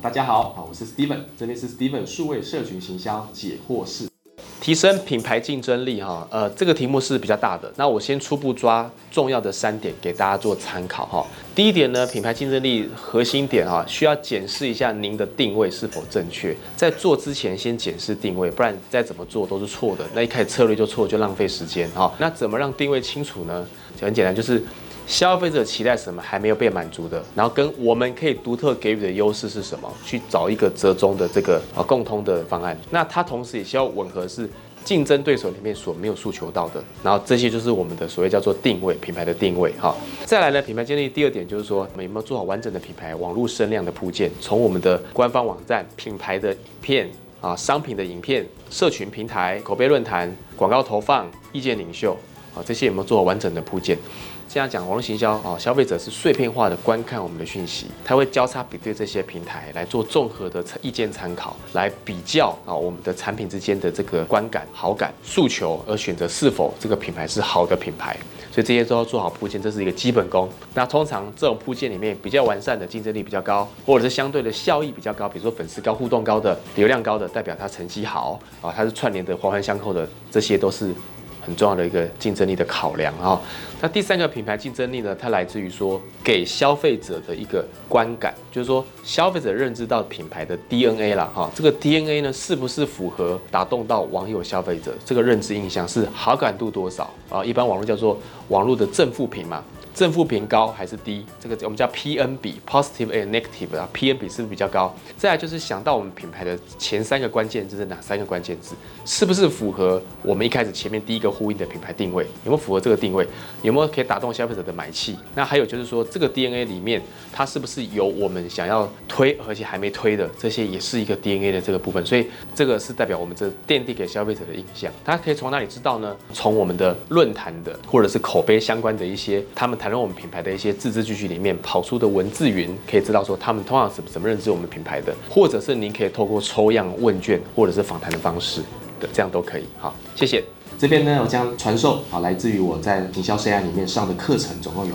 大家好，好，我是 Steven，这里是 Steven 数位社群行销解惑室。提升品牌竞争力，哈，呃，这个题目是比较大的。那我先初步抓重要的三点给大家做参考，哈。第一点呢，品牌竞争力核心点，哈，需要检视一下您的定位是否正确。在做之前，先检视定位，不然再怎么做都是错的。那一开始策略就错，就浪费时间，哈。那怎么让定位清楚呢？很简单，就是。消费者期待什么还没有被满足的，然后跟我们可以独特给予的优势是什么，去找一个折中的这个啊共通的方案。那它同时也需要吻合是竞争对手里面所没有诉求到的，然后这些就是我们的所谓叫做定位品牌的定位哈。再来呢，品牌建立第二点就是说，我们有没有做好完整的品牌网络声量的铺建？从我们的官方网站、品牌的影片啊、商品的影片、社群平台、口碑论坛、广告投放、意见领袖这些有没有做好完整的铺建？这样讲，网络行销啊，消费者是碎片化的观看我们的讯息，他会交叉比对这些平台来做综合的意见参考，来比较啊我们的产品之间的这个观感、好感、诉求，而选择是否这个品牌是好的品牌。所以这些都要做好铺垫，这是一个基本功。那通常这种铺垫里面比较完善的，竞争力比较高，或者是相对的效益比较高，比如说粉丝高、互动高的、流量高的，代表它成绩好啊，它是串联的环环相扣的，这些都是。很重要的一个竞争力的考量啊，那第三个品牌竞争力呢，它来自于说给消费者的一个观感，就是说消费者认知到品牌的 DNA 了哈，这个 DNA 呢是不是符合打动到网友消费者这个认知印象是好感度多少啊？一般网络叫做网络的正负评嘛。正负评高还是低？这个我们叫 PN 比，positive and negative 啊，PN 比是不是比较高？再来就是想到我们品牌的前三个关键字是哪三个关键字？是不是符合我们一开始前面第一个呼应的品牌定位？有没有符合这个定位？有没有可以打动消费者的买气？那还有就是说，这个 DNA 里面它是不是有我们想要推而且还没推的这些，也是一个 DNA 的这个部分。所以这个是代表我们这奠定给消费者的印象。大家可以从哪里知道呢？从我们的论坛的或者是口碑相关的一些他们谈。从我们品牌的一些字字句句里面跑出的文字云，可以知道说他们通常怎怎么认知我们品牌的，或者是您可以透过抽样问卷或者是访谈的方式的，这样都可以。好，谢谢。这边呢，我将传授啊，来自于我在营销生涯里面上的课程，总共有